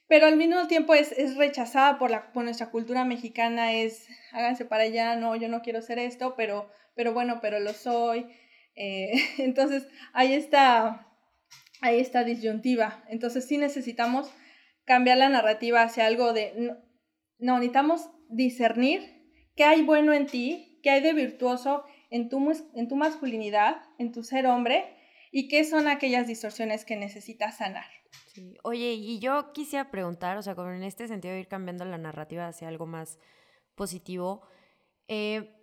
Pero al mismo tiempo es, rechazada por, nuestra cultura mexicana, es háganse para allá, no, yo no quiero ser esto, pero, pero bueno, pero lo soy. Eh, entonces, está, ahí está disyuntiva. Entonces, sí necesitamos cambiar la narrativa hacia algo de, no, no, necesitamos discernir qué hay bueno en ti, qué hay de virtuoso en tu, en tu masculinidad, en tu ser hombre, y qué son aquellas distorsiones que necesitas sanar. Oye, y yo quisiera preguntar, o sea, como en este sentido ir cambiando la narrativa hacia algo más positivo, eh,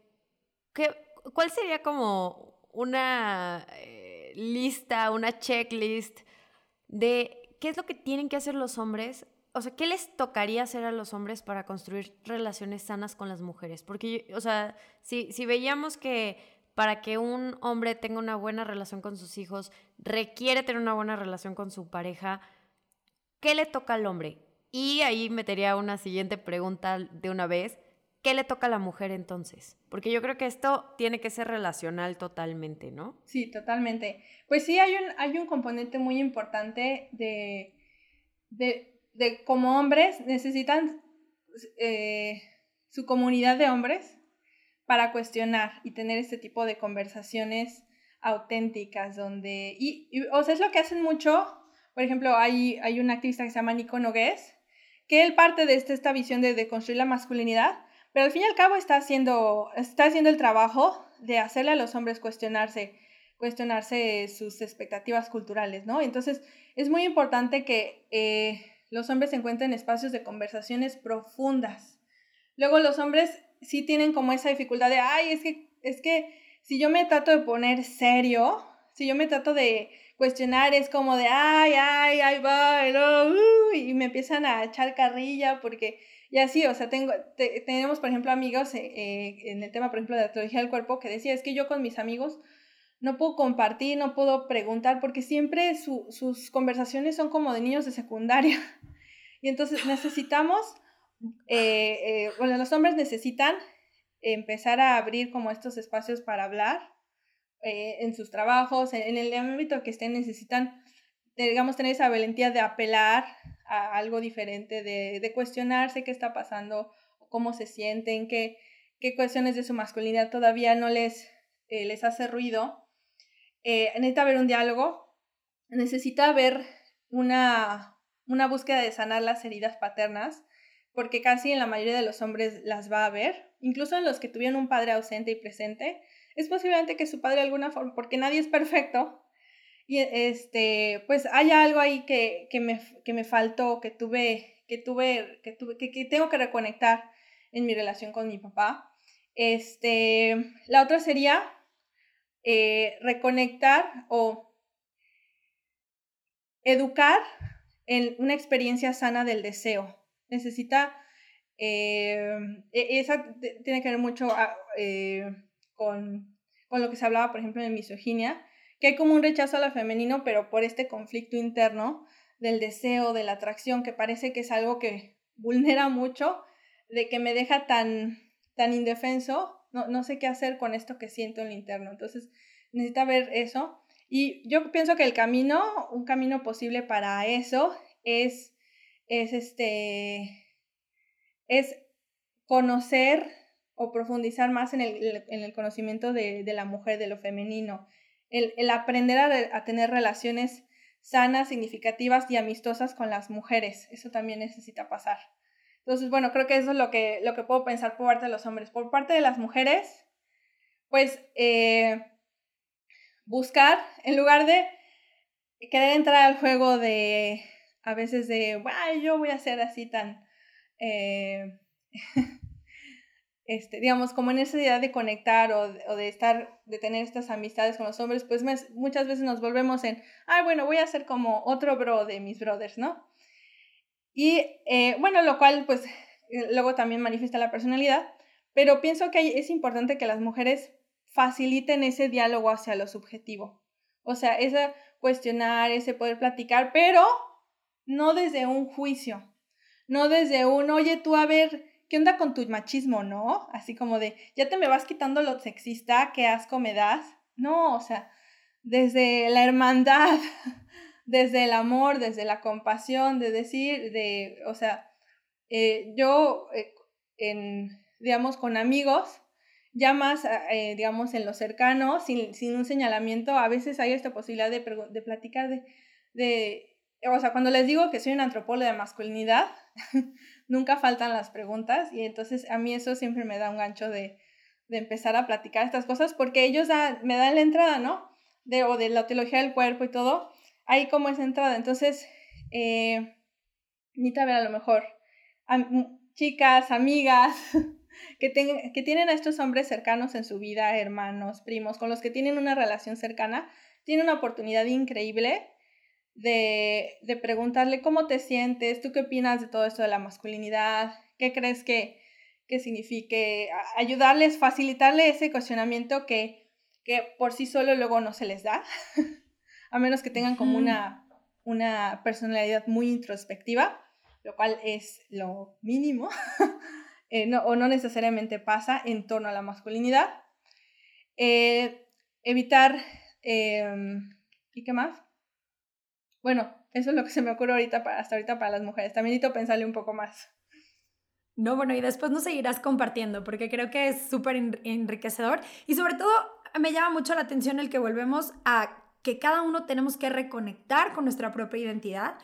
¿qué, ¿cuál sería como una eh, lista, una checklist de qué es lo que tienen que hacer los hombres? O sea, ¿qué les tocaría hacer a los hombres para construir relaciones sanas con las mujeres? Porque, o sea, si, si veíamos que para que un hombre tenga una buena relación con sus hijos, requiere tener una buena relación con su pareja. ¿Qué le toca al hombre? Y ahí metería una siguiente pregunta de una vez. ¿Qué le toca a la mujer entonces? Porque yo creo que esto tiene que ser relacional totalmente, ¿no? Sí, totalmente. Pues sí, hay un, hay un componente muy importante de, de, de como hombres necesitan eh, su comunidad de hombres para cuestionar y tener este tipo de conversaciones auténticas donde, y, o sea, es lo que hacen mucho, por ejemplo, hay, hay un activista que se llama Nico Nogués, que él parte de este, esta visión de, de, construir la masculinidad, pero al fin y al cabo está haciendo, está haciendo el trabajo de hacerle a los hombres cuestionarse, cuestionarse sus expectativas culturales, ¿no? Entonces, es muy importante que eh, los hombres encuentren espacios de conversaciones profundas. Luego los hombres sí tienen como esa dificultad de, ay, es que, es que si yo me trato de poner serio, si yo me trato de cuestionar, es como de, ay, ay, ay, va, uh", y me empiezan a echar carrilla porque, y así, o sea, tengo, tenemos, por ejemplo, amigos eh, eh, en el tema, por ejemplo, de la teología del cuerpo, que decía, es que yo con mis amigos no puedo compartir, no puedo preguntar, porque siempre sus conversaciones son como de niños de secundaria. Y entonces necesitamos eh, eh, bueno, los hombres necesitan empezar a abrir como estos espacios para hablar eh, en sus trabajos, en, el ámbito que estén, necesitan, digamos, tener esa valentía de apelar a algo diferente, de, de cuestionarse qué está pasando, cómo se sienten, qué, qué cuestiones de su masculinidad todavía no les, les hace ruido. necesita haber un diálogo, necesita haber una, una búsqueda de sanar las heridas paternas, porque casi en la mayoría de los hombres las va a ver, incluso en los que tuvieron un padre ausente y presente, es posiblemente que su padre de alguna forma, porque nadie es perfecto, y este, pues hay algo ahí que, que, me, que me faltó, que tuve, que tuve, que tuve, que, que, tengo que reconectar en mi relación con mi papá. Este, la otra sería eh, reconectar o educar en una experiencia sana del deseo necesita, eh, e, esa tiene que ver mucho ah, eh, con, con, lo que se hablaba, por ejemplo, de misoginia, que hay como un rechazo a lo femenino, pero por este conflicto interno del deseo, de la atracción, que parece que es algo que vulnera mucho, de que me deja tan, tan indefenso, no, no sé qué hacer con esto que siento en lo interno. Entonces, necesita ver eso. Y yo pienso que el camino, un camino posible para eso es es este, es conocer o profundizar más en el, en el conocimiento de, de, la mujer, de lo femenino, el, el aprender a, a, tener relaciones sanas, significativas y amistosas con las mujeres. Eso también necesita pasar. Entonces, bueno, creo que eso es lo que, lo que puedo pensar por parte de los hombres. Por parte de las mujeres, pues eh, buscar, en lugar de querer entrar al juego de a veces de, yo voy a ser así tan, eh, este, digamos, como en esa idea de conectar o, de estar, de tener estas amistades con los hombres, pues muchas veces nos volvemos en, ah, bueno, voy a ser como otro bro de mis brothers, ¿no? Y eh, bueno, lo cual pues luego también manifiesta la personalidad, pero pienso que es importante que las mujeres faciliten ese diálogo hacia lo subjetivo. O sea, ese cuestionar, ese poder platicar, pero no desde un juicio, no desde un, oye, tú a ver, ¿qué onda con tu machismo, no? Así como de, ya te me vas quitando lo sexista, qué asco me das. No, o sea, desde la hermandad, desde el amor, desde la compasión, de decir, de, o sea, eh, yo, eh, en, digamos, con amigos, ya más, eh, digamos, en lo cercano, sin, sin, un señalamiento, a veces hay esta posibilidad de, platicar de, o sea, cuando les digo que soy una antropóloga de masculinidad, nunca faltan las preguntas y entonces a mí eso siempre me da un gancho de, de empezar a platicar estas cosas porque ellos me dan la entrada, ¿no? De, o de la teología del cuerpo y todo, ahí como esa entrada. Entonces, eh, necesita ver a lo mejor chicas, amigas, que, que tienen a estos hombres cercanos en su vida, hermanos, primos, con los que tienen una relación cercana, tienen una oportunidad increíble de, de preguntarle cómo te sientes, tú qué opinas de todo esto de la masculinidad, qué crees que, que signifique, ayudarles, facilitarle ese cuestionamiento que, que por sí solo luego no se les da, a menos que tengan como una, una personalidad muy introspectiva, lo cual es lo mínimo. Eh, o no necesariamente pasa en torno a la masculinidad. Eh, evitar, em, ¿y qué más? Bueno, eso es lo que se me ocurre ahorita para, hasta ahorita para las mujeres. También necesito pensarle un poco más. No, bueno, y después nos seguirás compartiendo porque creo que es súper enriquecedor y sobre todo me llama mucho la atención el que volvemos a que cada uno tenemos que reconectar con nuestra propia identidad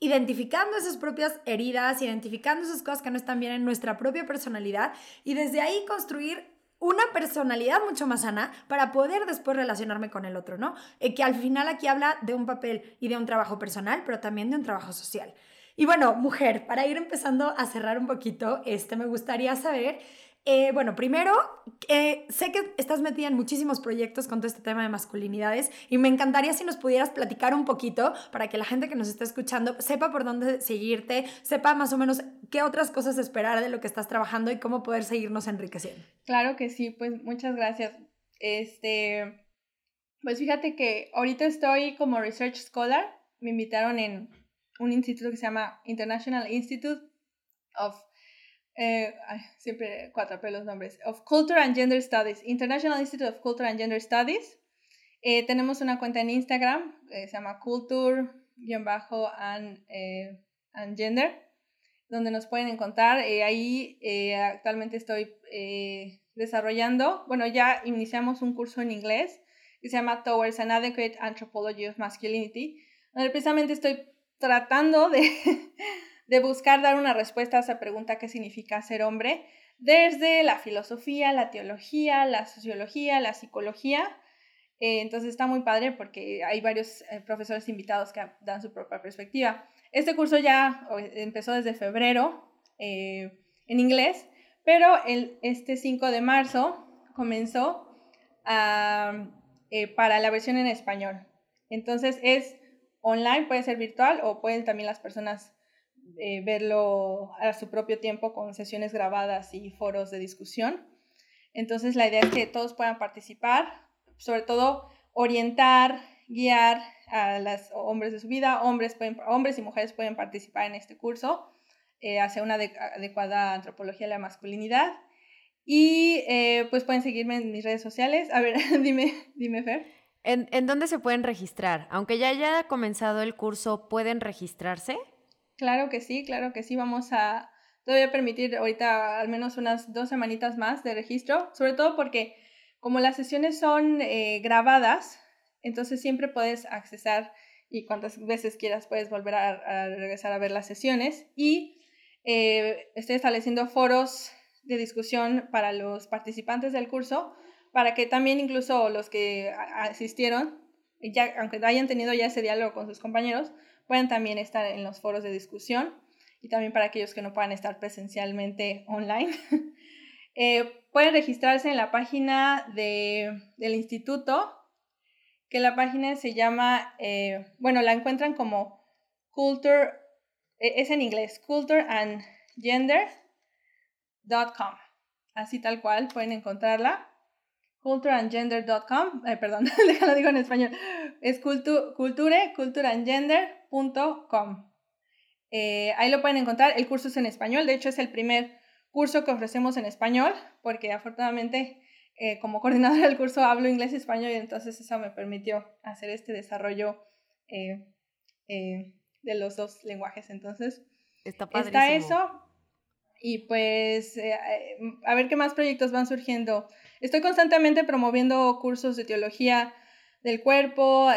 identificando esas propias heridas, identificando esas cosas que no están bien en nuestra propia personalidad y desde ahí construir una personalidad mucho más sana para poder después relacionarme con el otro, ¿no? Eh, que al final aquí habla de un papel y de un trabajo personal, pero también de un trabajo social. Y bueno, mujer, para ir empezando a cerrar un poquito, este, me gustaría saber eh, bueno, primero, eh, sé que estás metida en muchísimos proyectos con todo este tema de masculinidades y me encantaría si nos pudieras platicar un poquito para que la gente que nos está escuchando sepa por dónde seguirte, sepa más o menos qué otras cosas esperar de lo que estás trabajando y cómo poder seguirnos enriqueciendo. Claro que sí, pues muchas gracias. Este, pues fíjate que ahorita estoy como Research Scholar, me invitaron en un instituto que se llama International Institute of eh, siempre cuatro pelos nombres, of Culture and Gender Studies, International Institute of Culture and Gender Studies. Eh, tenemos una cuenta en Instagram, se llama Culture-and eh, and Gender, donde nos pueden encontrar. ahí actualmente estoy desarrollando, bueno, ya iniciamos un curso en inglés que se llama Towards an Adequate Anthropology of Masculinity, donde precisamente estoy tratando de de buscar dar una respuesta a esa pregunta qué significa ser hombre, desde la filosofía, la teología, la sociología, la psicología. Eh, entonces está muy padre porque hay varios eh, profesores invitados que dan su propia perspectiva. Este curso ya empezó desde febrero eh, en inglés, pero el, este 5 de marzo comenzó para la versión en español. Entonces es online, puede ser virtual o pueden también las personas eh, verlo a su propio tiempo con sesiones grabadas y foros de discusión. Entonces la idea es que todos puedan participar, sobre todo orientar, guiar a los hombres de su vida, hombres, hombres y mujeres pueden participar en este curso eh, hacia una adecuada antropología de la masculinidad. Y eh, pues pueden seguirme en mis redes sociales. A ver, dime, dime, Fer. ¿En, ¿En dónde se pueden registrar? Aunque ya haya comenzado el curso, ¿pueden registrarse? Claro que sí, claro que sí. Vamos a todavía permitir ahorita al menos unas dos semanitas más de registro, sobre todo porque como las sesiones son eh, grabadas, entonces siempre puedes accesar y cuantas veces quieras puedes volver a, regresar a ver las sesiones. Y eh, estoy estableciendo foros de discusión para los participantes del curso, para que también incluso los que asistieron, ya, aunque hayan tenido ya ese diálogo con sus compañeros, pueden también estar en los foros de discusión y también para aquellos que no puedan estar presencialmente online. Eh, pueden registrarse en la página de, del instituto, que la página se llama, eh, bueno, la encuentran como culture-and e, es en inglés, cultureandgender.com. Así tal cual, pueden encontrarla. cultureandgender.com, eh, perdón, déjalo digo en español, es culture, cultureandgender.com. Eh, ahí lo pueden encontrar, el curso es en español, de hecho es el primer curso que ofrecemos en español, porque afortunadamente eh, como coordinadora del curso hablo inglés y español y entonces eso me permitió hacer este desarrollo eh, eh, de los dos lenguajes. Entonces, está, está eso. Y pues a ver qué más proyectos van surgiendo. Estoy constantemente promoviendo cursos de teología del cuerpo.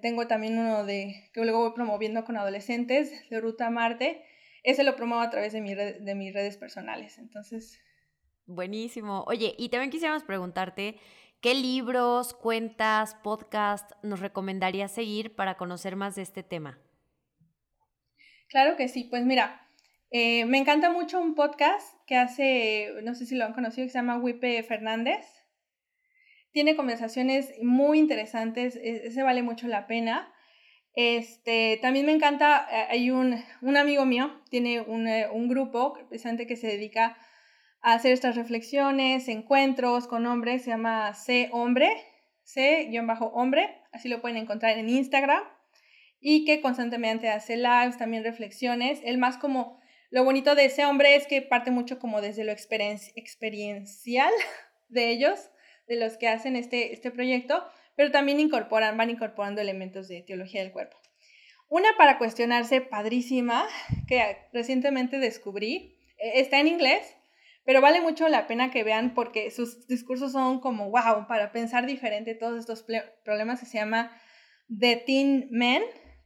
tengo también uno de que luego voy promoviendo con adolescentes de Ruta Marte. Ese lo promuevo a través de, mi de mis redes personales. Entonces, Buenísimo. Oye, y también quisiéramos preguntarte, ¿qué libros, cuentas, podcasts nos recomendarías seguir para conocer más de este tema? Claro que sí, pues mira, eh, me encanta mucho un podcast que hace, no sé si lo han conocido, que se llama Wipe Fernández. Tiene conversaciones muy interesantes, e, ese vale mucho la pena. Este, también me encanta, eh, hay un, un amigo mío, tiene un, eh, un grupo precisamente que se dedica hacer estas reflexiones, encuentros con hombres, se llama C Hombre, C-Hombre, así lo pueden encontrar en Instagram, y que constantemente hace lives, también reflexiones. El más como, lo bonito de ese hombre es que parte mucho como desde lo experiencial de ellos, de los que hacen este, este proyecto, pero también incorporan, van incorporando elementos de teología del cuerpo. Una para cuestionarse padrísima, que recientemente descubrí, e, está en inglés, pero vale mucho la pena que vean porque sus discursos son como, wow, para pensar diferente todos estos problemas que se llama The Teen Men,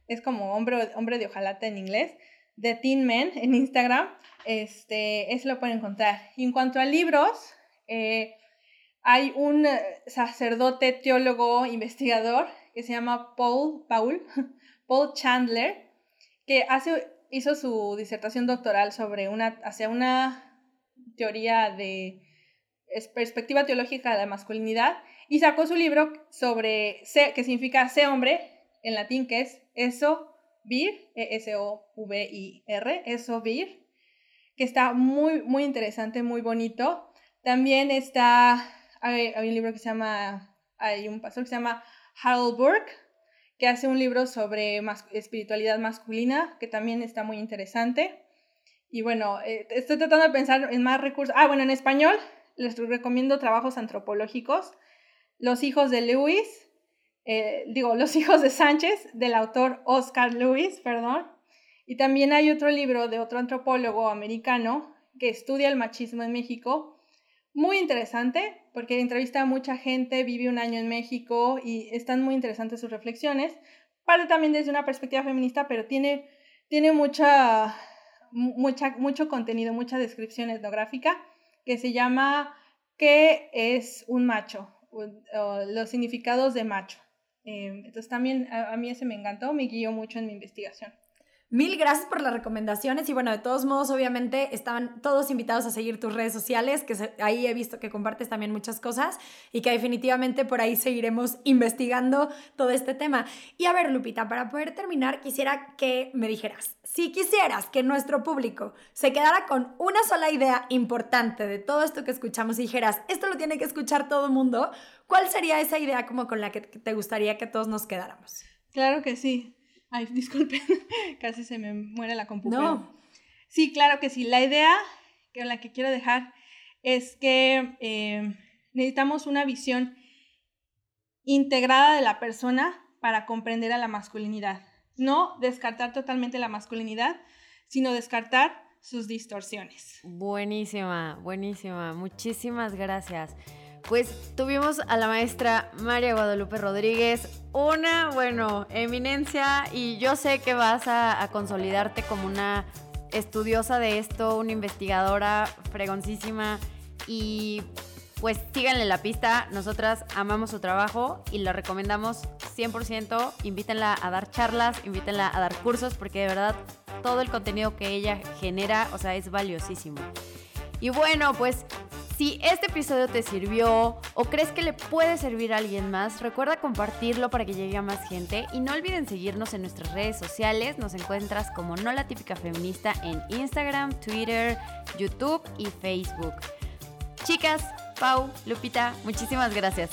es como hombre, hombre de ojalata en inglés, The Teen Men en Instagram, este, eso lo pueden encontrar. Y en cuanto a libros, eh, hay un sacerdote, teólogo, investigador que se llama Paul, Paul, Paul Chandler, que hace, hizo su disertación doctoral sobre una, hacia una teoría de perspectiva teológica de la masculinidad y sacó su libro sobre se, que significa ser hombre en latín que es eso vir e s o v i r eso vir que está muy muy interesante muy bonito. También está hay, un libro que se llama hay un pastor que se llama Harold Burke que hace un libro sobre espiritualidad masculina que también está muy interesante y bueno, eh, estoy tratando de pensar en más recursos. Ah, bueno, en español les recomiendo trabajos antropológicos. Los hijos de Lewis, eh, digo, Los hijos de Sánchez, del autor Oscar Lewis, perdón. Y también hay otro libro de otro antropólogo americano que estudia el machismo en México. Muy interesante, porque entrevista a mucha gente, vive un año en México y están muy interesantes sus reflexiones. Parte también desde una perspectiva feminista, pero tiene, tiene mucha mucha, mucho contenido, mucha descripción etnográfica que se llama ¿Qué es un macho? los significados de macho. Em, entonces también a, a, mí ese me encantó, me guió mucho en mi investigación. Mil gracias por las recomendaciones y bueno, de todos modos, obviamente estaban todos invitados a seguir tus redes sociales, que ahí he visto que compartes también muchas cosas y que definitivamente por ahí seguiremos investigando todo este tema. Y a ver, Lupita, para poder terminar, quisiera que me dijeras, si quisieras que nuestro público se quedara con una sola idea importante de todo esto que escuchamos y dijeras, esto lo tiene que escuchar todo el mundo, ¿cuál sería esa idea como con la que te gustaría que todos nos quedáramos? Claro que sí. Ay, disculpen, casi se me muere la computadora. No. Sí, claro que sí. La idea con la que quiero dejar es que eh, necesitamos una visión integrada de la persona para comprender a la masculinidad. No descartar totalmente la masculinidad, sino descartar sus distorsiones. Buenísima, buenísima. Muchísimas gracias. Pues tuvimos a la maestra María Guadalupe Rodríguez, una, bueno, eminencia y yo sé que vas a, consolidarte como una estudiosa de esto, una investigadora fregoncísima y pues síganle la pista, nosotras amamos su trabajo y la recomendamos 100%, invítenla a dar charlas, invítenla a dar cursos porque de verdad todo el contenido que ella genera, o sea, es valiosísimo. Y bueno, pues Si este episodio te sirvió o crees que le puede servir a alguien más, recuerda compartirlo para que llegue a más gente y no olviden seguirnos en nuestras redes sociales. Nos encuentras como No la típica feminista en Instagram, Twitter, YouTube y Facebook. Chicas, Pau, Lupita, muchísimas gracias.